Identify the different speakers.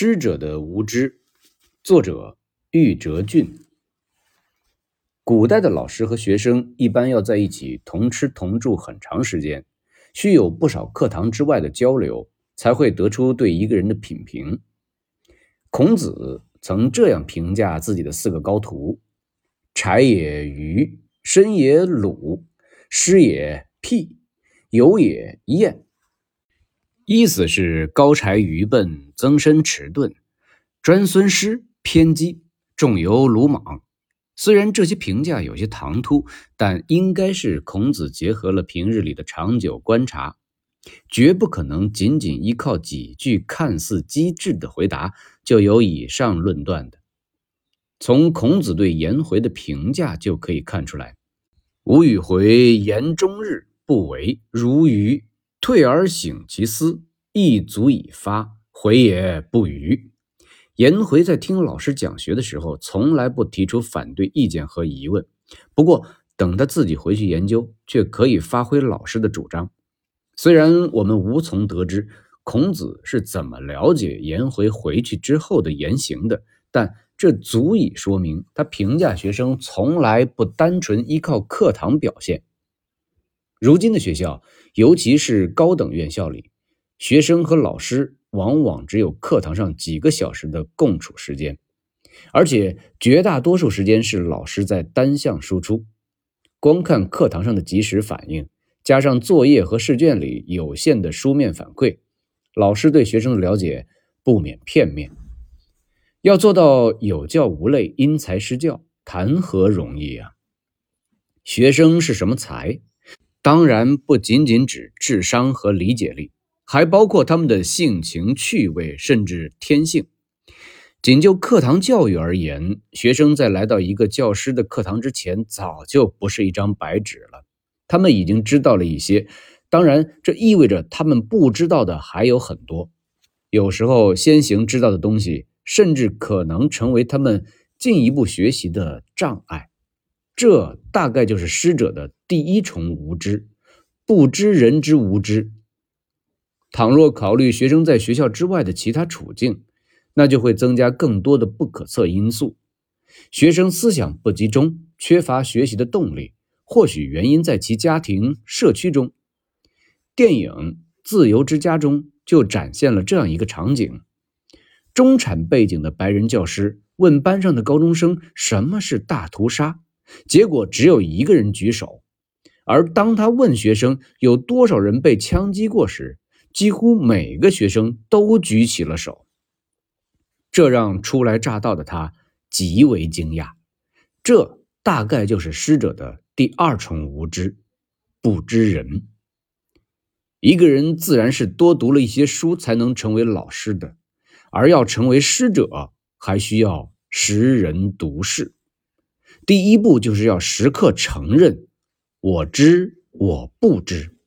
Speaker 1: 师者的无知，作者玉哲俊。古代的老师和学生一般要在一起同吃同住很长时间，需有不少课堂之外的交流，才会得出对一个人的品评。孔子曾这样评价自己的四个高徒：柴也愚，申也鲁，师也辟，友也晏。意思是高柴愚笨，曾参迟钝，专孙师偏激，仲由鲁莽。虽然这些评价有些唐突，但应该是孔子结合了平日里的长久观察，绝不可能仅仅依靠几句看似机智的回答就有以上论断的。从孔子对颜回的评价就可以看出来：“吾与回言终日，不为如愚。”退而省其思，亦足以发。回也不愚。颜回在听老师讲学的时候，从来不提出反对意见和疑问。不过，等他自己回去研究，却可以发挥老师的主张。虽然我们无从得知孔子是怎么了解颜回回去之后的言行的，但这足以说明他评价学生从来不单纯依靠课堂表现。如今的学校，尤其是高等院校里，学生和老师往往只有课堂上几个小时的共处时间，而且绝大多数时间是老师在单向输出。光看课堂上的及时反应，加上作业和试卷里有限的书面反馈，老师对学生的了解不免片面。要做到有教无类、因材施教，谈何容易啊！学生是什么才？当然不仅仅指智商和理解力，还包括他们的性情、趣味，甚至天性。仅就课堂教育而言，学生在来到一个教师的课堂之前，早就不是一张白纸了。他们已经知道了一些，当然，这意味着他们不知道的还有很多。有时候，先行知道的东西，甚至可能成为他们进一步学习的障碍。这大概就是师者的第一重无知，不知人之无知。倘若考虑学生在学校之外的其他处境，那就会增加更多的不可测因素。学生思想不集中，缺乏学习的动力，或许原因在其家庭、社区中。电影《自由之家》中就展现了这样一个场景：中产背景的白人教师问班上的高中生什么是大屠杀。结果只有一个人举手，而当他问学生有多少人被枪击过时，几乎每个学生都举起了手。这让初来乍到的他极为惊讶。这大概就是师者的第二重无知，不知人。一个人自然是多读了一些书才能成为老师的，而要成为师者，还需要识人读事。第一步就是要时刻承认，我知我不知。